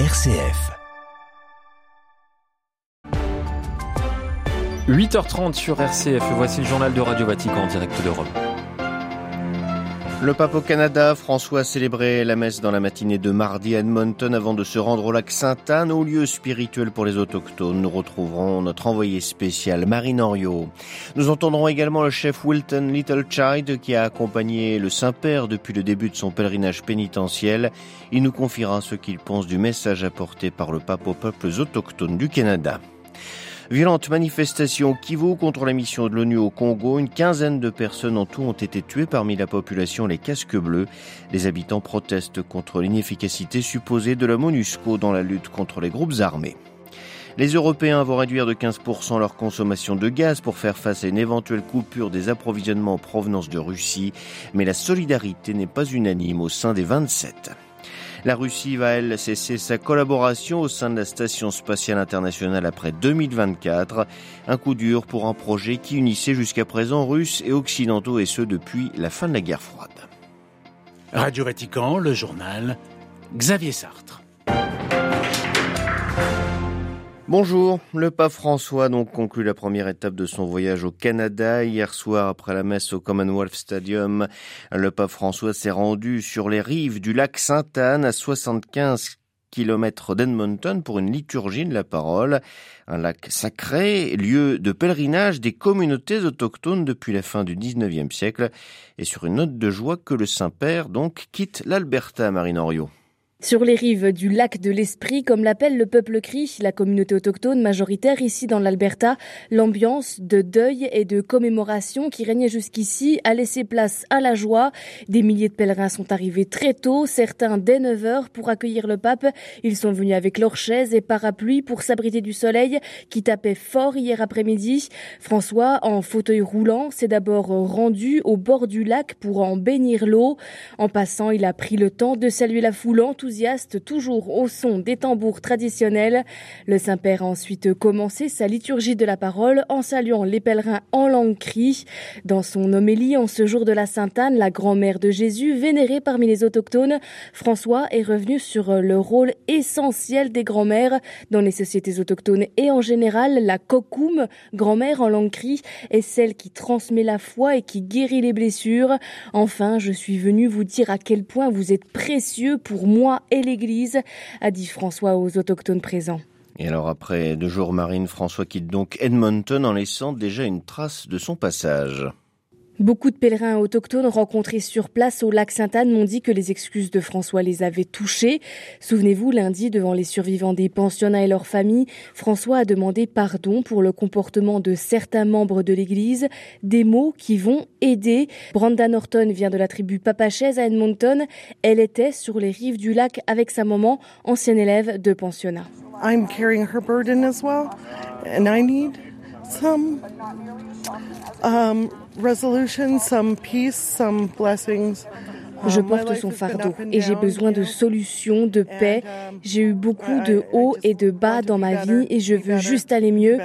RCF. 8h30 sur RCF, voici le journal de Radio Vatican en direct de Rome. Le pape au Canada, François a célébré la messe dans la matinée de mardi à Edmonton avant de se rendre au lac Sainte-Anne, au lieu spirituel pour les autochtones. Nous retrouverons notre envoyé spécial, Marine Henriot. Nous entendrons également le chef Wilton Littlechild qui a accompagné le Saint-Père depuis le début de son pèlerinage pénitentiel. Il nous confiera ce qu'il pense du message apporté par le pape aux peuples autochtones du Canada. Violente manifestation Kivu contre la mission de l'ONU au Congo. Une quinzaine de personnes en tout ont été tuées parmi la population les casques bleus. Les habitants protestent contre l'inefficacité supposée de la MONUSCO dans la lutte contre les groupes armés. Les Européens vont réduire de 15% leur consommation de gaz pour faire face à une éventuelle coupure des approvisionnements en provenance de Russie, mais la solidarité n'est pas unanime au sein des 27. La Russie va, elle, cesser sa collaboration au sein de la Station spatiale internationale après 2024. Un coup dur pour un projet qui unissait jusqu'à présent Russes et Occidentaux et ce depuis la fin de la guerre froide. Radio Vatican, le journal, Xavier Sartre. Bonjour, le pape François donc conclut la première étape de son voyage au Canada. Hier soir, après la messe au Commonwealth Stadium, le pape François s'est rendu sur les rives du lac Sainte-Anne à 75 km d'Edmonton pour une liturgie de la parole. Un lac sacré, lieu de pèlerinage des communautés autochtones depuis la fin du 19e siècle. Et sur une note de joie que le Saint-Père donc quitte l'Alberta, Marine. Sur les rives du lac de l'Esprit, comme l'appelle le peuple cri, la communauté autochtone majoritaire ici dans l'Alberta, l'ambiance de deuil et de commémoration qui régnait jusqu'ici a laissé place à la joie. Des milliers de pèlerins sont arrivés très tôt, certains dès 9 heures pour accueillir le pape. Ils sont venus avec leurs chaises et parapluies pour s'abriter du soleil qui tapait fort hier après-midi. François, en fauteuil roulant, s'est d'abord rendu au bord du lac pour en bénir l'eau. En passant, il a pris le temps de saluer la foule toujours au son des tambours traditionnels. Le Saint-Père a ensuite commencé sa liturgie de la parole en saluant les pèlerins en langue cri. Dans son homélie en ce jour de la Sainte-Anne, la grand-mère de Jésus, vénérée parmi les autochtones, François est revenu sur le rôle essentiel des grand-mères dans les sociétés autochtones et en général, la kokum, grand-mère en langue cri, est celle qui transmet la foi et qui guérit les blessures. Enfin, je suis venu vous dire à quel point vous êtes précieux pour moi et l'Église, a dit François aux autochtones présents. Et alors après deux jours marine, François quitte donc Edmonton en laissant déjà une trace de son passage. Beaucoup de pèlerins autochtones rencontrés sur place au lac Sainte-Anne m'ont dit que les excuses de François les avaient touchés. Souvenez-vous, lundi, devant les survivants des pensionnats et leurs familles, François a demandé pardon pour le comportement de certains membres de l'Église, des mots qui vont aider. Brenda Norton vient de la tribu Papachez à Edmonton. Elle était sur les rives du lac avec sa maman, ancienne élève de pensionnat. I'm carrying her burden as well, and I need some um, resolution, some peace, some blessings. Je porte son fardeau et j'ai besoin de solutions, de paix. J'ai eu beaucoup de hauts et de bas dans ma vie et je veux juste aller mieux.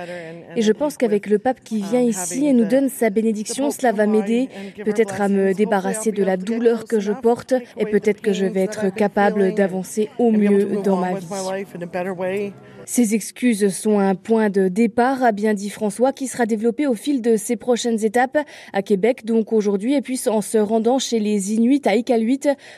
Et je pense qu'avec le pape qui vient ici et nous donne sa bénédiction, cela va m'aider peut-être à me débarrasser de la douleur que je porte et peut-être que je vais être capable d'avancer au mieux dans ma vie. Ces excuses sont un point de départ, a bien dit François, qui sera développé au fil de ses prochaines étapes à Québec, donc aujourd'hui, et puis en se rendant chez les Inuits à Iqaluit,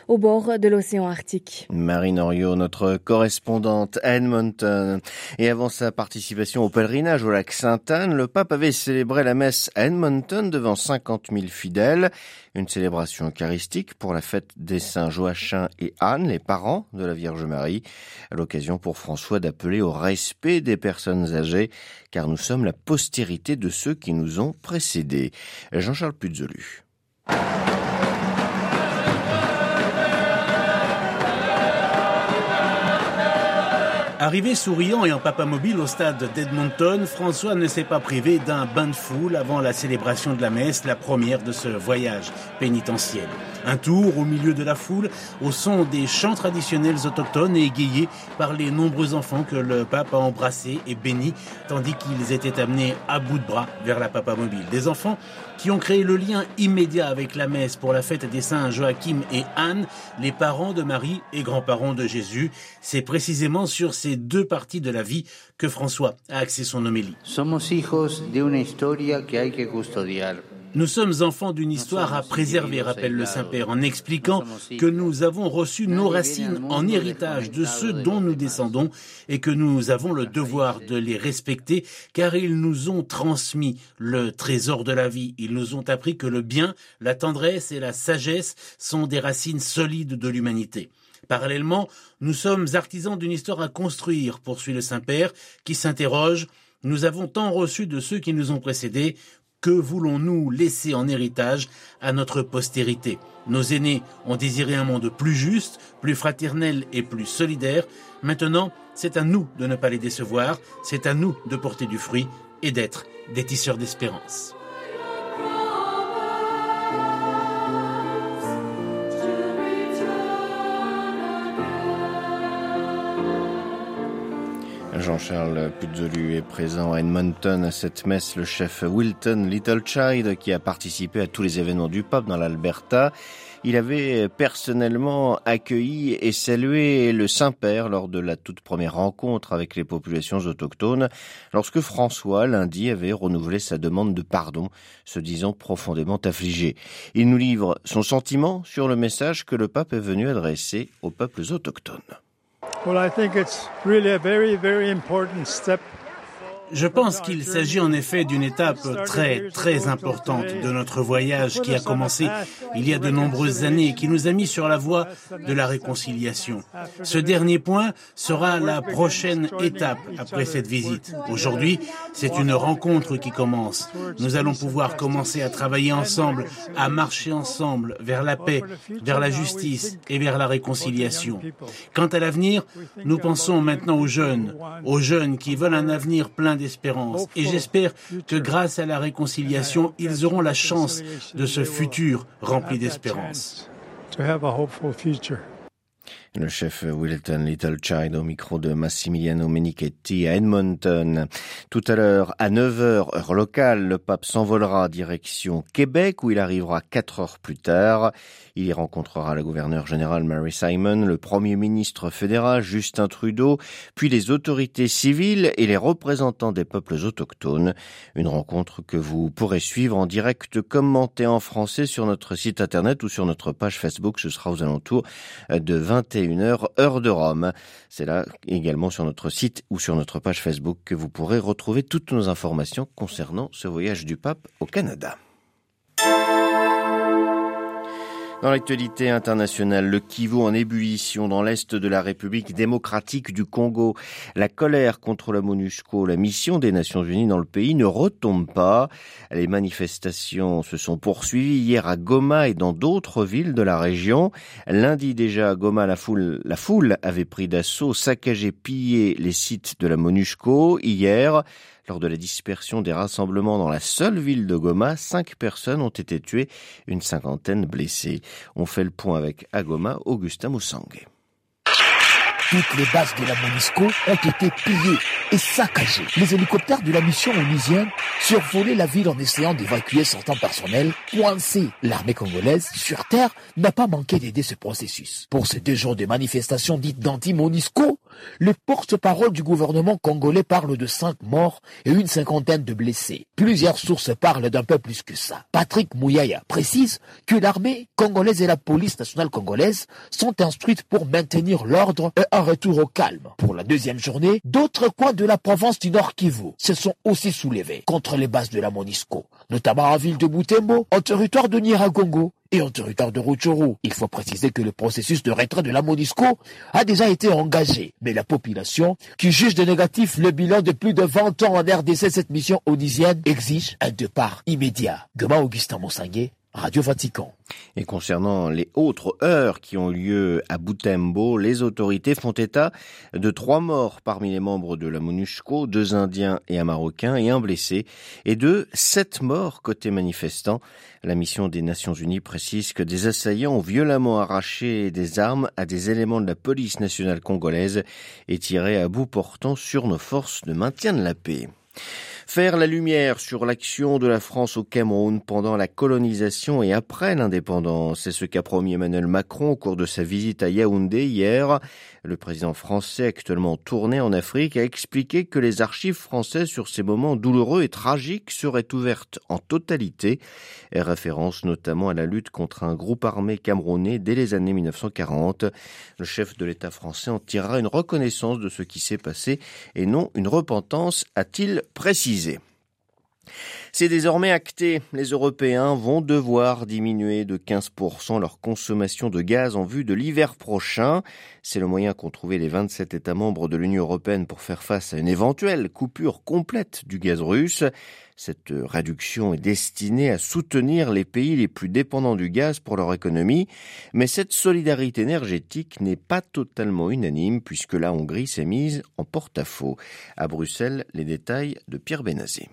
au bord de l'océan Arctique. Marine Oriot, notre correspondante à Edmonton. Et avant sa participation au pèlerinage au lac Sainte-Anne, le pape avait célébré la messe à Edmonton devant 50 000 fidèles. Une célébration eucharistique pour la fête des saints Joachim et Anne, les parents de la Vierge Marie. À l'occasion pour François d'appeler au respect des personnes âgées, car nous sommes la postérité de ceux qui nous ont précédés. Jean-Charles Puzolu. Arrivé souriant et en papamobile au stade d'Edmonton, François ne s'est pas privé d'un bain de foule avant la célébration de la messe, la première de ce voyage pénitentiel. Un tour au milieu de la foule, au son des chants traditionnels autochtones et égayés par les nombreux enfants que le pape a embrassés et bénis, tandis qu'ils étaient amenés à bout de bras vers la papamobile. Des enfants qui ont créé le lien immédiat avec la messe pour la fête des saints Joachim et Anne, les parents de Marie et grands-parents de Jésus. C'est précisément sur ces deux parties de la vie que François a axé son homélie. Somos hijos de una historia que hay que custodiar. Nous sommes enfants d'une histoire à préserver, rappelle le Saint-Père, en expliquant que nous avons reçu nos racines en héritage de ceux dont nous descendons et que nous avons le devoir de les respecter car ils nous ont transmis le trésor de la vie. Ils nous ont appris que le bien, la tendresse et la sagesse sont des racines solides de l'humanité. Parallèlement, nous sommes artisans d'une histoire à construire, poursuit le Saint-Père, qui s'interroge nous avons tant reçu de ceux qui nous ont précédés, que voulons-nous laisser en héritage à notre postérité? Nos aînés ont désiré un monde plus juste, plus fraternel et plus solidaire. Maintenant, c'est à nous de ne pas les décevoir, c'est à nous de porter du fruit et d'être des tisseurs d'espérance. Jean-Charles Puzolu est présent à Edmonton à cette messe, le chef Wilton Littlechild qui a participé à tous les événements du pape dans l'Alberta. Il avait personnellement accueilli et salué le Saint-Père lors de la toute première rencontre avec les populations autochtones, lorsque François, lundi, avait renouvelé sa demande de pardon, se disant profondément affligé. Il nous livre son sentiment sur le message que le pape est venu adresser aux peuples autochtones. Well, I think it's really a very, very important step Je pense qu'il s'agit en effet d'une étape très très importante de notre voyage qui a commencé il y a de nombreuses années et qui nous a mis sur la voie de la réconciliation. Ce dernier point sera la prochaine étape après cette visite. Aujourd'hui, c'est une rencontre qui commence. Nous allons pouvoir commencer à travailler ensemble, à marcher ensemble vers la paix, vers la justice et vers la réconciliation. Quant à l'avenir, nous pensons maintenant aux jeunes, aux jeunes qui veulent un avenir plein d'espérance. Et j'espère que grâce à la réconciliation, ils auront la chance de ce futur rempli d'espérance. to have a hopeful future. Le chef Wilton Littlechild au micro de Massimiliano Menichetti à Edmonton. Tout à l'heure, à 9h, heure locale, le pape s'envolera direction Québec où il arrivera 4 heures plus tard. Il y rencontrera le gouverneur général Mary Simon, le premier ministre fédéral Justin Trudeau, puis les autorités civiles et les représentants des peuples autochtones. Une rencontre que vous pourrez suivre en direct commentée en français sur notre site internet ou sur notre page Facebook. Ce sera aux alentours de 21h heure de Rome. C'est là également sur notre site ou sur notre page Facebook que vous pourrez retrouver toutes nos informations concernant ce voyage du pape au Canada. Dans l'actualité internationale, le Kivu en ébullition dans l'est de la République démocratique du Congo. La colère contre la MONUSCO, la mission des Nations Unies dans le pays, ne retombe pas. Les manifestations se sont poursuivies hier à Goma et dans d'autres villes de la région. Lundi déjà à Goma, la foule, la foule avait pris d'assaut, saccagé, pillé les sites de la MONUSCO. Hier, lors de la dispersion des rassemblements dans la seule ville de Goma, cinq personnes ont été tuées, une cinquantaine blessées. On fait le point avec à Goma, Augustin Moussangue. Toutes les bases de la MONUSCO ont été pillées et saccagées. Les hélicoptères de la mission onusienne survolaient la ville en essayant d'évacuer certains personnels coincés. L'armée congolaise, sur terre, n'a pas manqué d'aider ce processus. Pour ces deux jours de manifestations dites d'anti-MONUSCO, le porte-parole du gouvernement congolais parle de cinq morts et une cinquantaine de blessés. Plusieurs sources parlent d'un peu plus que ça. Patrick Mouyaya précise que l'armée congolaise et la police nationale congolaise sont instruites pour maintenir l'ordre et un retour au calme. Pour la deuxième journée, d'autres coins de la province du Nord Kivu se sont aussi soulevés contre les bases de la MONUSCO, notamment en ville de Butembo, en territoire de Nyiragongo et en territoire de Rutshuru. Il faut préciser que le processus de retrait de la MONUSCO a déjà été engagé, mais la population, qui juge de négatif le bilan de plus de 20 ans en RDC, cette mission onisienne exige un départ immédiat. Goma Augustin Monsanguet, Radio Vatican. Et concernant les autres heures qui ont lieu à Butembo, les autorités font état de trois morts parmi les membres de la MONUSCO, deux Indiens et un Marocain, et un blessé, et de sept morts côté manifestants. La mission des Nations Unies précise que des assaillants ont violemment arraché des armes à des éléments de la police nationale congolaise et tiré à bout portant sur nos forces de maintien de la paix. Faire la lumière sur l'action de la France au Cameroun pendant la colonisation et après l'indépendance, c'est ce qu'a promis Emmanuel Macron au cours de sa visite à Yaoundé hier. Le président français actuellement tourné en Afrique a expliqué que les archives françaises sur ces moments douloureux et tragiques seraient ouvertes en totalité, référence notamment à la lutte contre un groupe armé camerounais dès les années 1940. Le chef de l'État français en tirera une reconnaissance de ce qui s'est passé et non une repentance, a-t-il précisé. C'est désormais acté. Les Européens vont devoir diminuer de 15% leur consommation de gaz en vue de l'hiver prochain. C'est le moyen qu'ont trouvé les 27 États membres de l'Union européenne pour faire face à une éventuelle coupure complète du gaz russe. Cette réduction est destinée à soutenir les pays les plus dépendants du gaz pour leur économie, mais cette solidarité énergétique n'est pas totalement unanime puisque la Hongrie s'est mise en porte-à-faux. À Bruxelles, les détails de Pierre Benazé.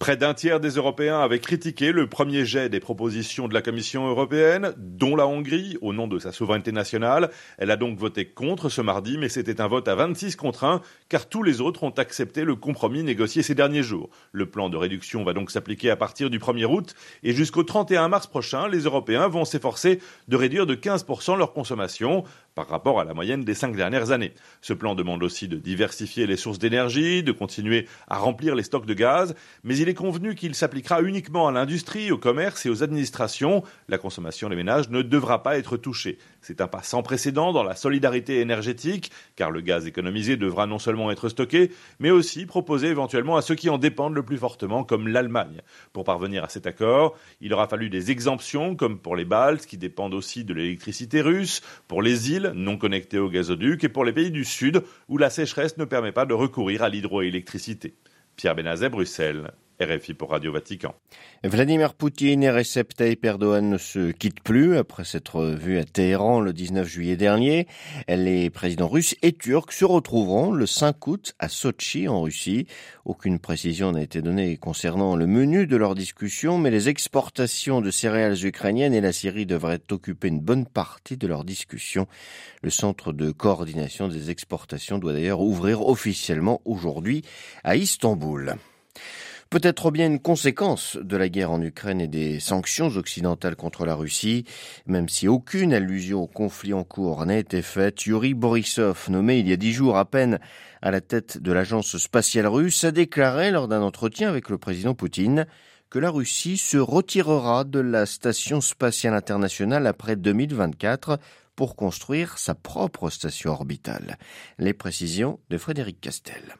Près d'un tiers des Européens avaient critiqué le premier jet des propositions de la Commission européenne, dont la Hongrie, au nom de sa souveraineté nationale. Elle a donc voté contre ce mardi, mais c'était un vote à 26 contre 1, car tous les autres ont accepté le compromis négocié ces derniers jours. Le plan de réduction va donc s'appliquer à partir du 1er août, et jusqu'au 31 mars prochain, les Européens vont s'efforcer de réduire de 15% leur consommation par rapport à la moyenne des cinq dernières années. Ce plan demande aussi de diversifier les sources d'énergie, de continuer à remplir les stocks de gaz, mais il est convenu qu'il s'appliquera uniquement à l'industrie, au commerce et aux administrations. La consommation des ménages ne devra pas être touchée. C'est un pas sans précédent dans la solidarité énergétique, car le gaz économisé devra non seulement être stocké, mais aussi proposé éventuellement à ceux qui en dépendent le plus fortement, comme l'Allemagne. Pour parvenir à cet accord, il aura fallu des exemptions, comme pour les Baltes, qui dépendent aussi de l'électricité russe, pour les îles, non connectées au gazoduc, et pour les pays du Sud, où la sécheresse ne permet pas de recourir à l'hydroélectricité. Pierre Benazet, Bruxelles. RFI pour Radio Vatican. Vladimir Poutine et Recep Tayyip Erdogan ne se quittent plus après s'être vus à Téhéran le 19 juillet dernier. Les présidents russes et turcs se retrouveront le 5 août à Sochi en Russie. Aucune précision n'a été donnée concernant le menu de leur discussion, mais les exportations de céréales ukrainiennes et la Syrie devraient occuper une bonne partie de leur discussion. Le centre de coordination des exportations doit d'ailleurs ouvrir officiellement aujourd'hui à Istanbul peut-être bien une conséquence de la guerre en Ukraine et des sanctions occidentales contre la Russie, même si aucune allusion au conflit en cours n'a été faite. Yuri Borisov, nommé il y a dix jours à peine à la tête de l'agence spatiale russe, a déclaré lors d'un entretien avec le président Poutine que la Russie se retirera de la station spatiale internationale après 2024 pour construire sa propre station orbitale. Les précisions de Frédéric Castel.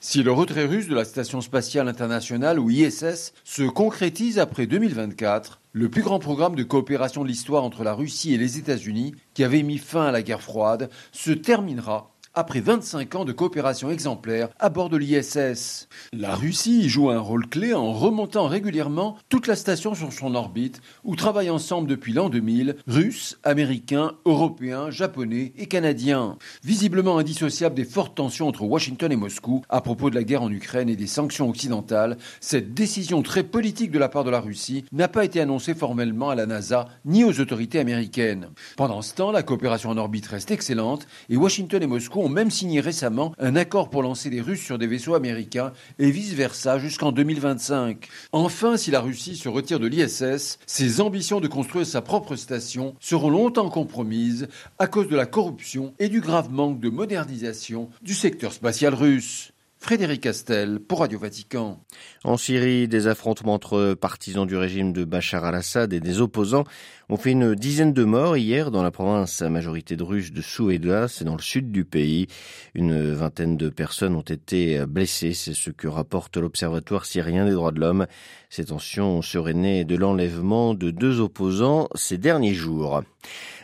Si le retrait russe de la Station spatiale internationale ou ISS se concrétise après 2024, le plus grand programme de coopération de l'histoire entre la Russie et les États-Unis, qui avait mis fin à la guerre froide, se terminera après 25 ans de coopération exemplaire à bord de l'ISS. La Russie joue un rôle clé en remontant régulièrement toute la station sur son orbite, où travaillent ensemble depuis l'an 2000 Russes, Américains, Européens, Japonais et Canadiens. Visiblement indissociable des fortes tensions entre Washington et Moscou à propos de la guerre en Ukraine et des sanctions occidentales, cette décision très politique de la part de la Russie n'a pas été annoncée formellement à la NASA ni aux autorités américaines. Pendant ce temps, la coopération en orbite reste excellente et Washington et Moscou ont même signé récemment un accord pour lancer des Russes sur des vaisseaux américains et vice-versa jusqu'en 2025. Enfin, si la Russie se retire de l'ISS, ses ambitions de construire sa propre station seront longtemps compromises à cause de la corruption et du grave manque de modernisation du secteur spatial russe. Frédéric Castel pour Radio Vatican. En Syrie, des affrontements entre partisans du régime de Bachar al-Assad et des opposants ont fait une dizaine de morts hier dans la province à majorité de Russes de Soueda, c'est dans le sud du pays. Une vingtaine de personnes ont été blessées, c'est ce que rapporte l'Observatoire syrien des droits de l'homme. Ces tensions seraient nées de l'enlèvement de deux opposants ces derniers jours.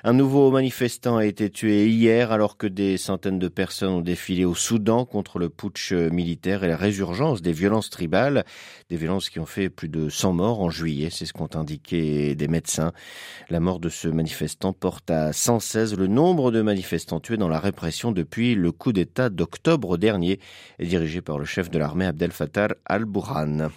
Un nouveau manifestant a été tué hier alors que des centaines de personnes ont défilé au Soudan contre le putsch militaire et la résurgence des violences tribales, des violences qui ont fait plus de 100 morts en juillet, c'est ce qu'ont indiqué des médecins. La mort de ce manifestant porte à 116 le nombre de manifestants tués dans la répression depuis le coup d'État d'octobre dernier, dirigé par le chef de l'armée Abdel Fattah al-Burhan.